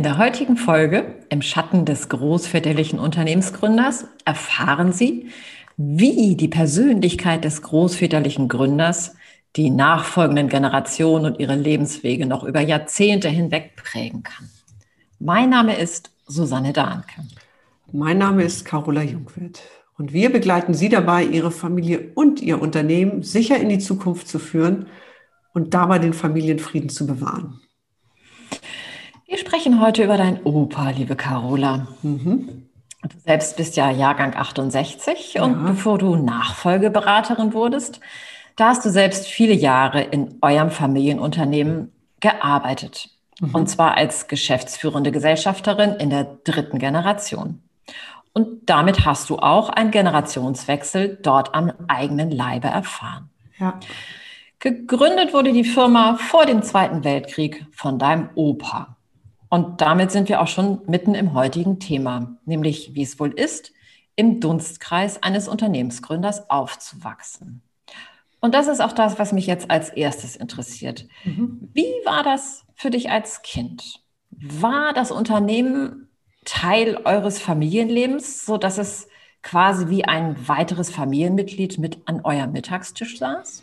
In der heutigen Folge im Schatten des großväterlichen Unternehmensgründers erfahren Sie, wie die Persönlichkeit des großväterlichen Gründers die nachfolgenden Generationen und ihre Lebenswege noch über Jahrzehnte hinweg prägen kann. Mein Name ist Susanne Dahnke. Mein Name ist Carola Jungwirth und wir begleiten Sie dabei, Ihre Familie und Ihr Unternehmen sicher in die Zukunft zu führen und dabei den Familienfrieden zu bewahren. Wir sprechen heute über deinen Opa, liebe Carola. Mhm. Du selbst bist ja Jahrgang 68 ja. und bevor du Nachfolgeberaterin wurdest, da hast du selbst viele Jahre in eurem Familienunternehmen gearbeitet. Mhm. Und zwar als geschäftsführende Gesellschafterin in der dritten Generation. Und damit hast du auch einen Generationswechsel dort am eigenen Leibe erfahren. Ja. Gegründet wurde die Firma vor dem Zweiten Weltkrieg von deinem Opa. Und damit sind wir auch schon mitten im heutigen Thema, nämlich wie es wohl ist, im Dunstkreis eines Unternehmensgründers aufzuwachsen. Und das ist auch das, was mich jetzt als erstes interessiert. Mhm. Wie war das für dich als Kind? War das Unternehmen Teil eures Familienlebens, so dass es quasi wie ein weiteres Familienmitglied mit an eurem Mittagstisch saß?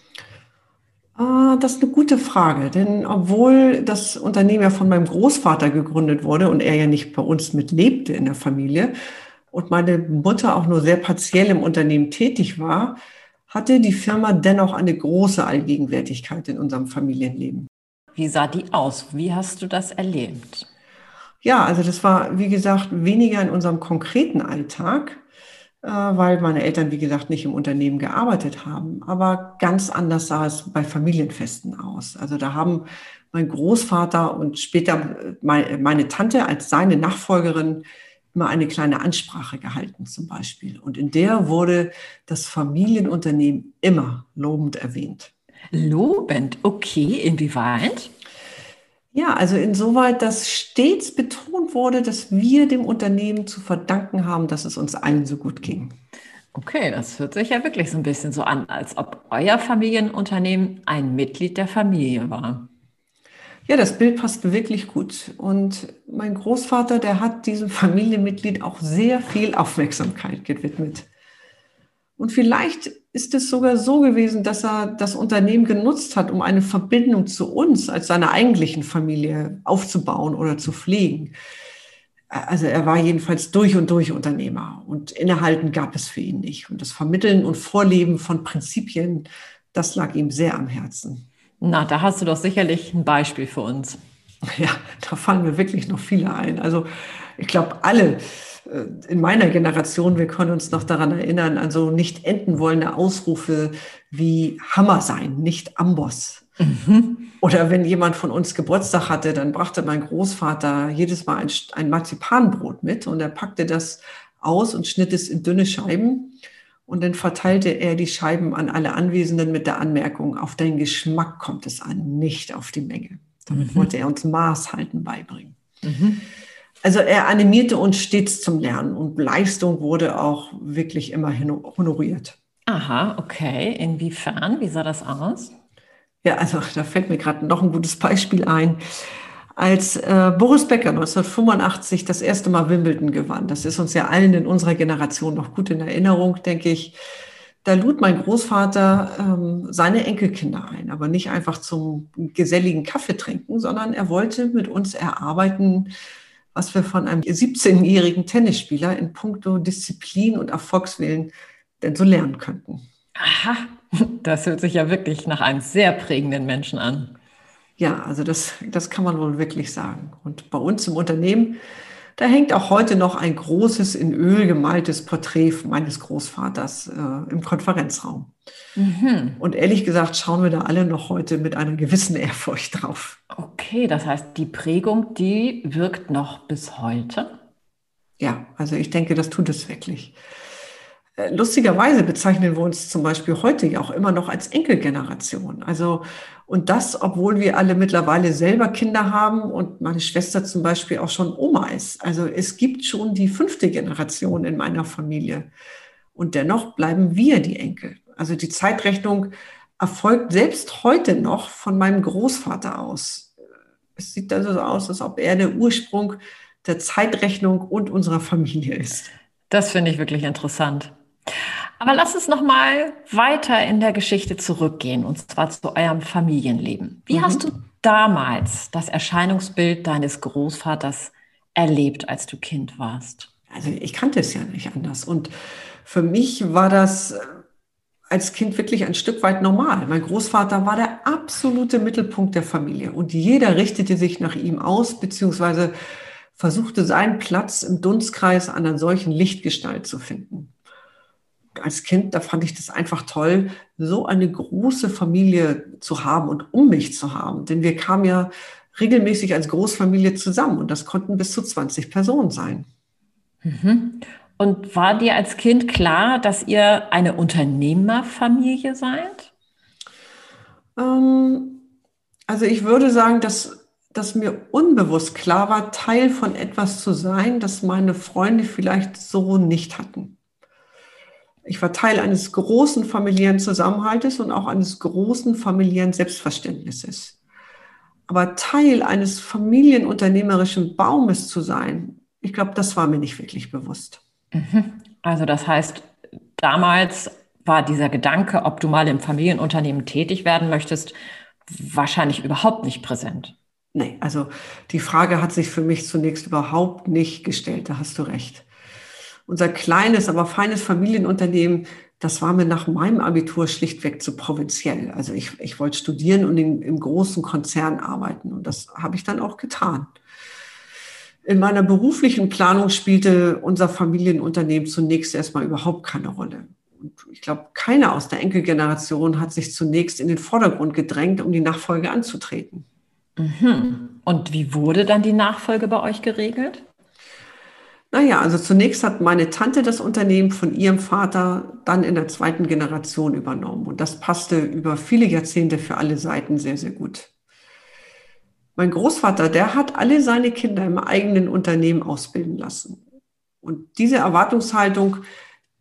Ah, das ist eine gute Frage, denn obwohl das Unternehmen ja von meinem Großvater gegründet wurde und er ja nicht bei uns mitlebte in der Familie und meine Mutter auch nur sehr partiell im Unternehmen tätig war, hatte die Firma dennoch eine große Allgegenwärtigkeit in unserem Familienleben. Wie sah die aus? Wie hast du das erlebt? Ja, also das war, wie gesagt, weniger in unserem konkreten Alltag, weil meine Eltern, wie gesagt, nicht im Unternehmen gearbeitet haben. Aber ganz anders sah es bei Familienfesten aus. Also da haben mein Großvater und später meine Tante als seine Nachfolgerin immer eine kleine Ansprache gehalten zum Beispiel. Und in der wurde das Familienunternehmen immer lobend erwähnt. Lobend, okay, inwieweit? Ja, also insoweit, dass stets betont wurde, dass wir dem Unternehmen zu verdanken haben, dass es uns allen so gut ging. Okay, das hört sich ja wirklich so ein bisschen so an, als ob euer Familienunternehmen ein Mitglied der Familie war. Ja, das Bild passt wirklich gut. Und mein Großvater, der hat diesem Familienmitglied auch sehr viel Aufmerksamkeit gewidmet. Und vielleicht ist es sogar so gewesen, dass er das Unternehmen genutzt hat, um eine Verbindung zu uns als seiner eigentlichen Familie aufzubauen oder zu pflegen. Also er war jedenfalls durch und durch Unternehmer und innehalten gab es für ihn nicht. Und das Vermitteln und Vorleben von Prinzipien, das lag ihm sehr am Herzen. Na, da hast du doch sicherlich ein Beispiel für uns. Ja, da fallen mir wirklich noch viele ein. Also ich glaube, alle in meiner Generation, wir können uns noch daran erinnern, also nicht enden wollende Ausrufe wie Hammer sein, nicht Amboss. Mhm. Oder wenn jemand von uns Geburtstag hatte, dann brachte mein Großvater jedes Mal ein, ein Marzipanbrot mit und er packte das aus und schnitt es in dünne Scheiben. Und dann verteilte er die Scheiben an alle Anwesenden mit der Anmerkung, auf den Geschmack kommt es an, nicht auf die Menge. Damit mhm. wollte er uns Maßhalten beibringen. Mhm. Also er animierte uns stets zum Lernen und Leistung wurde auch wirklich immer honoriert. Aha, okay. Inwiefern? Wie sah das aus? Ja, also da fällt mir gerade noch ein gutes Beispiel ein. Als äh, Boris Becker 1985 das erste Mal Wimbledon gewann, das ist uns ja allen in unserer Generation noch gut in Erinnerung, denke ich, da lud mein Großvater ähm, seine Enkelkinder ein, aber nicht einfach zum geselligen Kaffee trinken, sondern er wollte mit uns erarbeiten, was wir von einem 17-jährigen Tennisspieler in puncto Disziplin und Erfolgswillen denn so lernen könnten. Aha, das hört sich ja wirklich nach einem sehr prägenden Menschen an. Ja, also das, das kann man wohl wirklich sagen. Und bei uns im Unternehmen, da hängt auch heute noch ein großes in Öl gemaltes Porträt meines Großvaters äh, im Konferenzraum. Mhm. Und ehrlich gesagt schauen wir da alle noch heute mit einer gewissen Ehrfurcht drauf. Okay. Das heißt, die Prägung, die wirkt noch bis heute? Ja, also ich denke, das tut es wirklich. Äh, lustigerweise bezeichnen wir uns zum Beispiel heute ja auch immer noch als Enkelgeneration. Also, und das, obwohl wir alle mittlerweile selber Kinder haben und meine Schwester zum Beispiel auch schon Oma ist. Also es gibt schon die fünfte Generation in meiner Familie. Und dennoch bleiben wir die Enkel. Also die Zeitrechnung erfolgt selbst heute noch von meinem Großvater aus. Es sieht also so aus, als ob er der Ursprung der Zeitrechnung und unserer Familie ist. Das finde ich wirklich interessant. Aber lass uns noch mal weiter in der Geschichte zurückgehen, und zwar zu eurem Familienleben. Wie mhm. hast du damals das Erscheinungsbild deines Großvaters erlebt, als du Kind warst? Also ich kannte es ja nicht anders. Und für mich war das als Kind wirklich ein Stück weit normal. Mein Großvater war der absolute Mittelpunkt der Familie und jeder richtete sich nach ihm aus, beziehungsweise versuchte seinen Platz im Dunstkreis an einer solchen Lichtgestalt zu finden. Als Kind, da fand ich das einfach toll, so eine große Familie zu haben und um mich zu haben. Denn wir kamen ja regelmäßig als Großfamilie zusammen und das konnten bis zu 20 Personen sein. Mhm. Und war dir als Kind klar, dass ihr eine Unternehmerfamilie seid? Ähm, also ich würde sagen, dass, dass mir unbewusst klar war, Teil von etwas zu sein, das meine Freunde vielleicht so nicht hatten. Ich war Teil eines großen familiären Zusammenhaltes und auch eines großen familiären Selbstverständnisses. Aber Teil eines familienunternehmerischen Baumes zu sein, ich glaube, das war mir nicht wirklich bewusst. Mhm. Also das heißt, damals war dieser Gedanke, ob du mal im Familienunternehmen tätig werden möchtest, wahrscheinlich überhaupt nicht präsent. Nee, also die Frage hat sich für mich zunächst überhaupt nicht gestellt, da hast du recht. Unser kleines, aber feines Familienunternehmen, das war mir nach meinem Abitur schlichtweg zu provinziell. Also ich, ich wollte studieren und in, im großen Konzern arbeiten und das habe ich dann auch getan. In meiner beruflichen Planung spielte unser Familienunternehmen zunächst erstmal überhaupt keine Rolle. Und ich glaube, keiner aus der Enkelgeneration hat sich zunächst in den Vordergrund gedrängt, um die Nachfolge anzutreten. Mhm. Und wie wurde dann die Nachfolge bei euch geregelt? Naja, also zunächst hat meine Tante das Unternehmen von ihrem Vater dann in der zweiten Generation übernommen. Und das passte über viele Jahrzehnte für alle Seiten sehr, sehr gut. Mein Großvater, der hat alle seine Kinder im eigenen Unternehmen ausbilden lassen. Und diese Erwartungshaltung,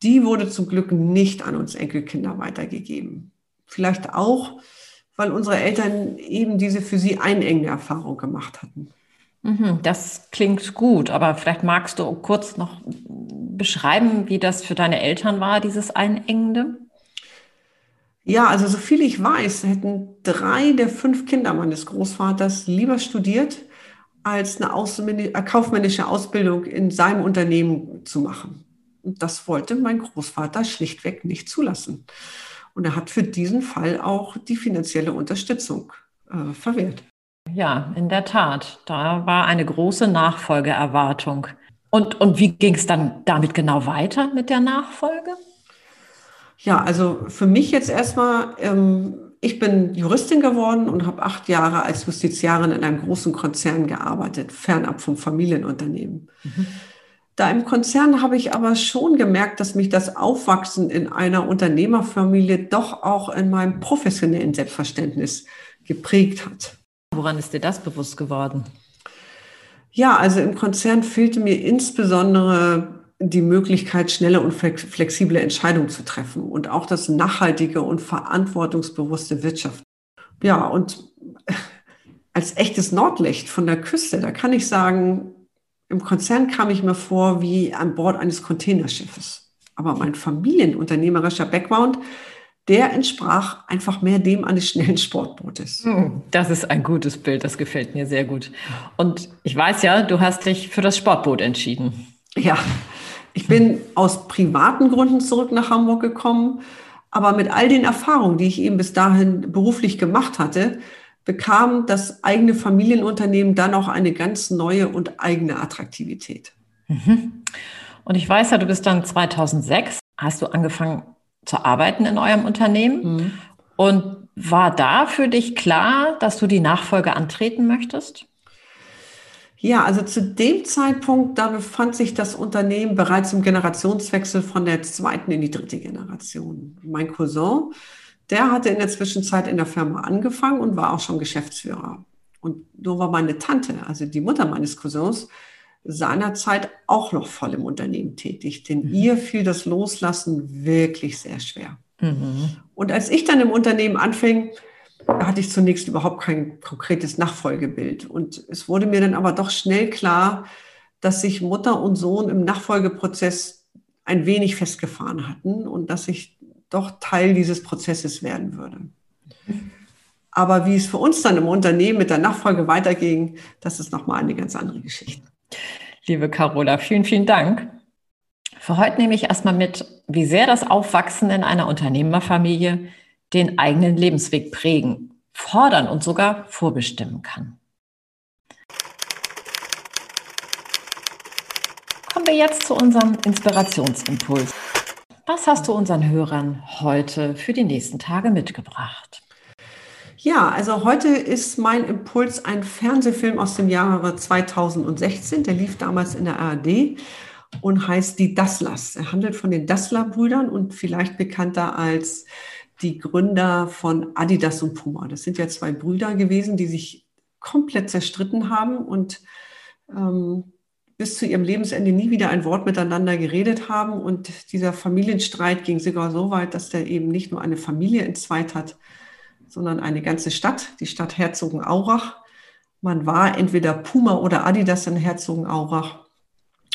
die wurde zum Glück nicht an uns Enkelkinder weitergegeben. Vielleicht auch, weil unsere Eltern eben diese für sie einengende Erfahrung gemacht hatten. Mhm, das klingt gut, aber vielleicht magst du kurz noch beschreiben, wie das für deine Eltern war, dieses Einengende? Ja, also so viel ich weiß, hätten drei der fünf Kinder meines Großvaters lieber studiert, als eine, eine kaufmännische Ausbildung in seinem Unternehmen zu machen. Und das wollte mein Großvater schlichtweg nicht zulassen. Und er hat für diesen Fall auch die finanzielle Unterstützung äh, verwehrt. Ja, in der Tat. Da war eine große Nachfolgeerwartung. Und, und wie ging es dann damit genau weiter mit der Nachfolge? Ja, also für mich jetzt erstmal, ähm, ich bin Juristin geworden und habe acht Jahre als Justiziarin in einem großen Konzern gearbeitet, fernab vom Familienunternehmen. Mhm. Da im Konzern habe ich aber schon gemerkt, dass mich das Aufwachsen in einer Unternehmerfamilie doch auch in meinem professionellen Selbstverständnis geprägt hat. Woran ist dir das bewusst geworden? Ja, also im Konzern fehlte mir insbesondere die Möglichkeit, schnelle und flexible Entscheidungen zu treffen und auch das nachhaltige und verantwortungsbewusste Wirtschaften. Ja, und als echtes Nordlicht von der Küste, da kann ich sagen, im Konzern kam ich mir vor wie an Bord eines Containerschiffes. Aber mein familienunternehmerischer Background, der entsprach einfach mehr dem eines schnellen Sportbootes. Hm, das ist ein gutes Bild, das gefällt mir sehr gut. Und ich weiß ja, du hast dich für das Sportboot entschieden. Ja, ich bin aus privaten Gründen zurück nach Hamburg gekommen, aber mit all den Erfahrungen, die ich eben bis dahin beruflich gemacht hatte, bekam das eigene Familienunternehmen dann auch eine ganz neue und eigene Attraktivität. Mhm. Und ich weiß ja, du bist dann 2006, hast du angefangen zu arbeiten in eurem Unternehmen. Mhm. Und war da für dich klar, dass du die Nachfolge antreten möchtest? Ja, also zu dem Zeitpunkt, da befand sich das Unternehmen bereits im Generationswechsel von der zweiten in die dritte Generation. Mein Cousin, der hatte in der Zwischenzeit in der Firma angefangen und war auch schon Geschäftsführer. Und nur war meine Tante, also die Mutter meines Cousins, seinerzeit auch noch voll im Unternehmen tätig. Denn mhm. ihr fiel das Loslassen wirklich sehr schwer. Mhm. Und als ich dann im Unternehmen anfing, hatte ich zunächst überhaupt kein konkretes Nachfolgebild. Und es wurde mir dann aber doch schnell klar, dass sich Mutter und Sohn im Nachfolgeprozess ein wenig festgefahren hatten und dass ich doch Teil dieses Prozesses werden würde. Aber wie es für uns dann im Unternehmen mit der Nachfolge weiterging, das ist nochmal eine ganz andere Geschichte. Liebe Carola, vielen, vielen Dank. Für heute nehme ich erstmal mit, wie sehr das Aufwachsen in einer Unternehmerfamilie den eigenen Lebensweg prägen, fordern und sogar vorbestimmen kann. Kommen wir jetzt zu unserem Inspirationsimpuls. Was hast du unseren Hörern heute für die nächsten Tage mitgebracht? Ja, also heute ist mein Impuls ein Fernsehfilm aus dem Jahre 2016. Der lief damals in der ARD und heißt Die Dasslers. Er handelt von den Dassler-Brüdern und vielleicht bekannter als die Gründer von Adidas und Puma. Das sind ja zwei Brüder gewesen, die sich komplett zerstritten haben und ähm, bis zu ihrem Lebensende nie wieder ein Wort miteinander geredet haben. Und dieser Familienstreit ging sogar so weit, dass der eben nicht nur eine Familie entzweit hat, sondern eine ganze Stadt, die Stadt Herzogenaurach. Man war entweder Puma oder Adidas in Herzogenaurach.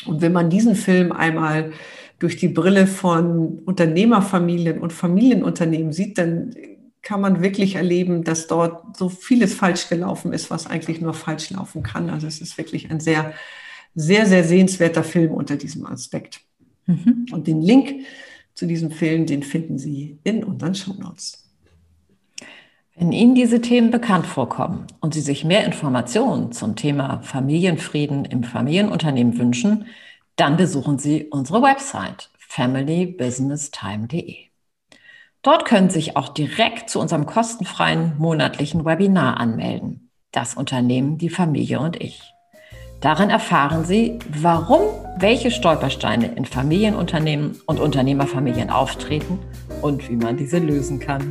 Und wenn man diesen Film einmal durch die Brille von Unternehmerfamilien und Familienunternehmen sieht, dann kann man wirklich erleben, dass dort so vieles falsch gelaufen ist, was eigentlich nur falsch laufen kann. Also es ist wirklich ein sehr, sehr, sehr sehenswerter Film unter diesem Aspekt. Mhm. Und den Link zu diesem Film, den finden Sie in unseren Show Notes. Wenn Ihnen diese Themen bekannt vorkommen und Sie sich mehr Informationen zum Thema Familienfrieden im Familienunternehmen wünschen, dann besuchen Sie unsere Website familybusinesstime.de. Dort können Sie sich auch direkt zu unserem kostenfreien monatlichen Webinar anmelden. Das Unternehmen, die Familie und ich. Darin erfahren Sie, warum welche Stolpersteine in Familienunternehmen und Unternehmerfamilien auftreten und wie man diese lösen kann.